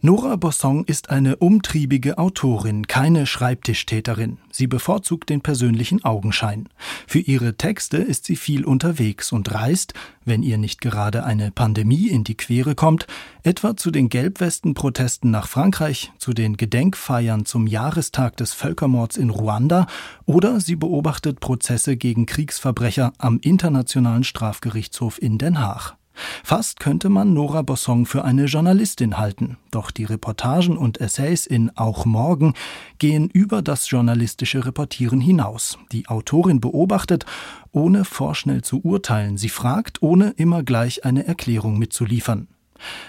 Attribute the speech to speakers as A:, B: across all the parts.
A: Nora Bossong ist eine umtriebige Autorin, keine Schreibtischtäterin. Sie bevorzugt den persönlichen Augenschein. Für ihre Texte ist sie viel unterwegs und reist, wenn ihr nicht gerade eine Pandemie in die Quere kommt, etwa zu den Gelbwesten-Protesten nach Frankreich, zu den Gedenkfeiern zum Jahrestag des Völkermords in Ruanda oder sie beobachtet Prozesse gegen Kriegsverbrecher am Internationalen Strafgerichtshof in Den Haag. Fast könnte man Nora Bossong für eine Journalistin halten, doch die Reportagen und Essays in Auch Morgen gehen über das journalistische Reportieren hinaus. Die Autorin beobachtet, ohne vorschnell zu urteilen, sie fragt, ohne immer gleich eine Erklärung mitzuliefern.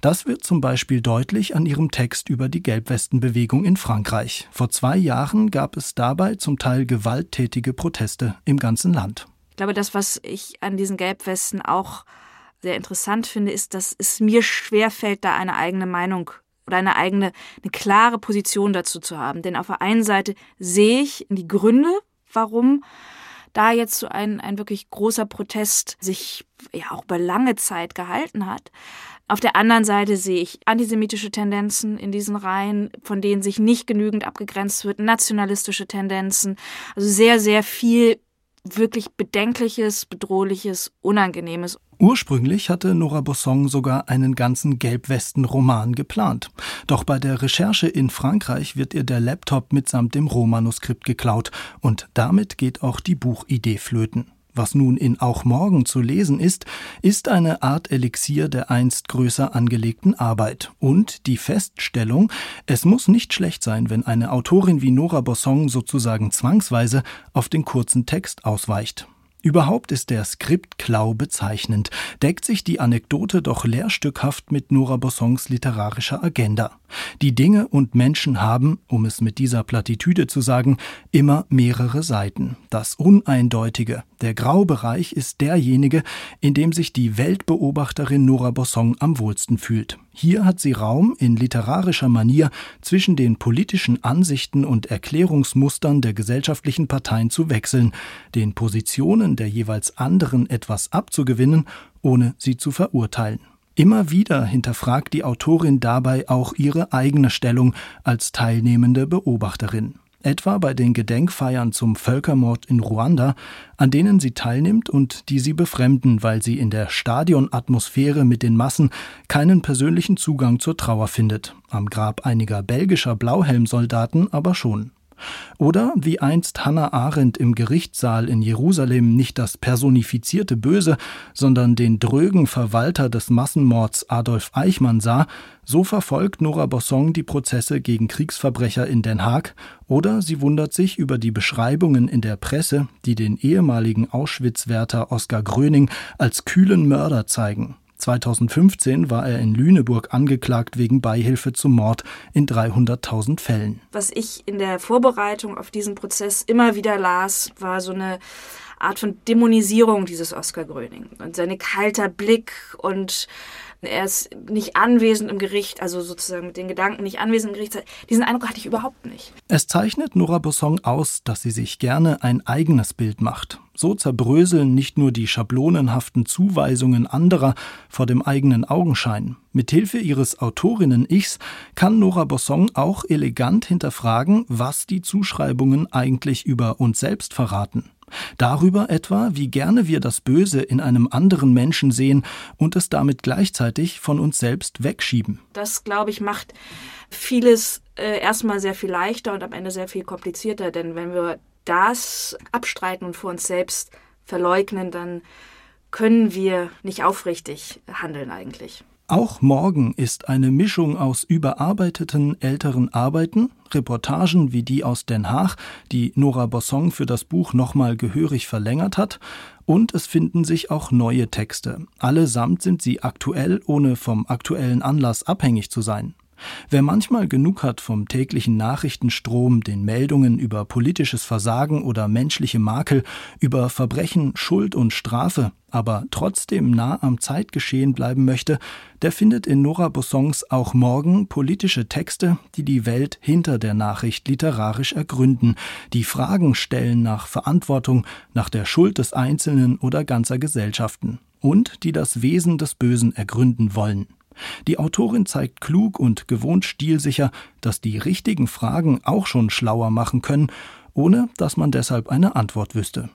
A: Das wird zum Beispiel deutlich an ihrem Text über die Gelbwestenbewegung in Frankreich. Vor zwei Jahren gab es dabei zum Teil gewalttätige Proteste im ganzen Land.
B: Ich glaube, das, was ich an diesen Gelbwesten auch sehr interessant finde, ist, dass es mir schwerfällt, da eine eigene Meinung oder eine eigene, eine klare Position dazu zu haben. Denn auf der einen Seite sehe ich die Gründe, warum da jetzt so ein, ein wirklich großer Protest sich ja auch über lange Zeit gehalten hat. Auf der anderen Seite sehe ich antisemitische Tendenzen in diesen Reihen, von denen sich nicht genügend abgegrenzt wird, nationalistische Tendenzen, also sehr, sehr viel wirklich Bedenkliches, Bedrohliches, Unangenehmes.
A: Ursprünglich hatte Nora Bossong sogar einen ganzen Gelbwesten-Roman geplant. Doch bei der Recherche in Frankreich wird ihr der Laptop mitsamt dem Rohmanuskript geklaut und damit geht auch die Buchidee flöten. Was nun in Auch Morgen zu lesen ist, ist eine Art Elixier der einst größer angelegten Arbeit und die Feststellung, es muss nicht schlecht sein, wenn eine Autorin wie Nora Bossong sozusagen zwangsweise auf den kurzen Text ausweicht. Überhaupt ist der Skriptklau bezeichnend, deckt sich die Anekdote doch lehrstückhaft mit Nora Bossons literarischer Agenda. Die Dinge und Menschen haben, um es mit dieser Plattitüde zu sagen, immer mehrere Seiten. Das Uneindeutige, der Graubereich ist derjenige, in dem sich die Weltbeobachterin Nora Bosson am wohlsten fühlt. Hier hat sie Raum, in literarischer Manier zwischen den politischen Ansichten und Erklärungsmustern der gesellschaftlichen Parteien zu wechseln, den Positionen der jeweils anderen etwas abzugewinnen, ohne sie zu verurteilen. Immer wieder hinterfragt die Autorin dabei auch ihre eigene Stellung als teilnehmende Beobachterin etwa bei den Gedenkfeiern zum Völkermord in Ruanda, an denen sie teilnimmt und die sie befremden, weil sie in der Stadionatmosphäre mit den Massen keinen persönlichen Zugang zur Trauer findet, am Grab einiger belgischer Blauhelmsoldaten aber schon. Oder wie einst Hannah Arendt im Gerichtssaal in Jerusalem nicht das personifizierte Böse, sondern den drögen Verwalter des Massenmords Adolf Eichmann sah, so verfolgt Nora Bossong die Prozesse gegen Kriegsverbrecher in Den Haag, oder sie wundert sich über die Beschreibungen in der Presse, die den ehemaligen Auschwitz-Wärter Oskar Gröning als kühlen Mörder zeigen. 2015 war er in Lüneburg angeklagt wegen Beihilfe zum Mord in 300.000 Fällen.
B: Was ich in der Vorbereitung auf diesen Prozess immer wieder las, war so eine Art von Dämonisierung dieses Oskar Gröning und sein kalter Blick und er ist nicht anwesend im Gericht, also sozusagen mit den Gedanken nicht anwesend im Gericht. Diesen Eindruck hatte ich überhaupt nicht.
A: Es zeichnet Nora Bossong aus, dass sie sich gerne ein eigenes Bild macht. So zerbröseln nicht nur die schablonenhaften Zuweisungen anderer vor dem eigenen Augenschein. Mithilfe ihres Autorinnen-Ichs kann Nora Bossong auch elegant hinterfragen, was die Zuschreibungen eigentlich über uns selbst verraten. Darüber etwa, wie gerne wir das Böse in einem anderen Menschen sehen und es damit gleichzeitig von uns selbst wegschieben.
B: Das, glaube ich, macht vieles äh, erstmal sehr viel leichter und am Ende sehr viel komplizierter, denn wenn wir das abstreiten und vor uns selbst verleugnen, dann können wir nicht aufrichtig handeln eigentlich.
A: Auch Morgen ist eine Mischung aus überarbeiteten älteren Arbeiten, Reportagen wie die aus Den Haag, die Nora Bossong für das Buch nochmal gehörig verlängert hat, und es finden sich auch neue Texte. Allesamt sind sie aktuell, ohne vom aktuellen Anlass abhängig zu sein. Wer manchmal genug hat vom täglichen Nachrichtenstrom, den Meldungen über politisches Versagen oder menschliche Makel, über Verbrechen, Schuld und Strafe, aber trotzdem nah am Zeitgeschehen bleiben möchte, der findet in Nora Bossons auch morgen politische Texte, die die Welt hinter der Nachricht literarisch ergründen, die Fragen stellen nach Verantwortung, nach der Schuld des Einzelnen oder ganzer Gesellschaften. und die das Wesen des Bösen ergründen wollen. Die Autorin zeigt klug und gewohnt stilsicher, dass die richtigen Fragen auch schon schlauer machen können, ohne dass man deshalb eine Antwort wüsste.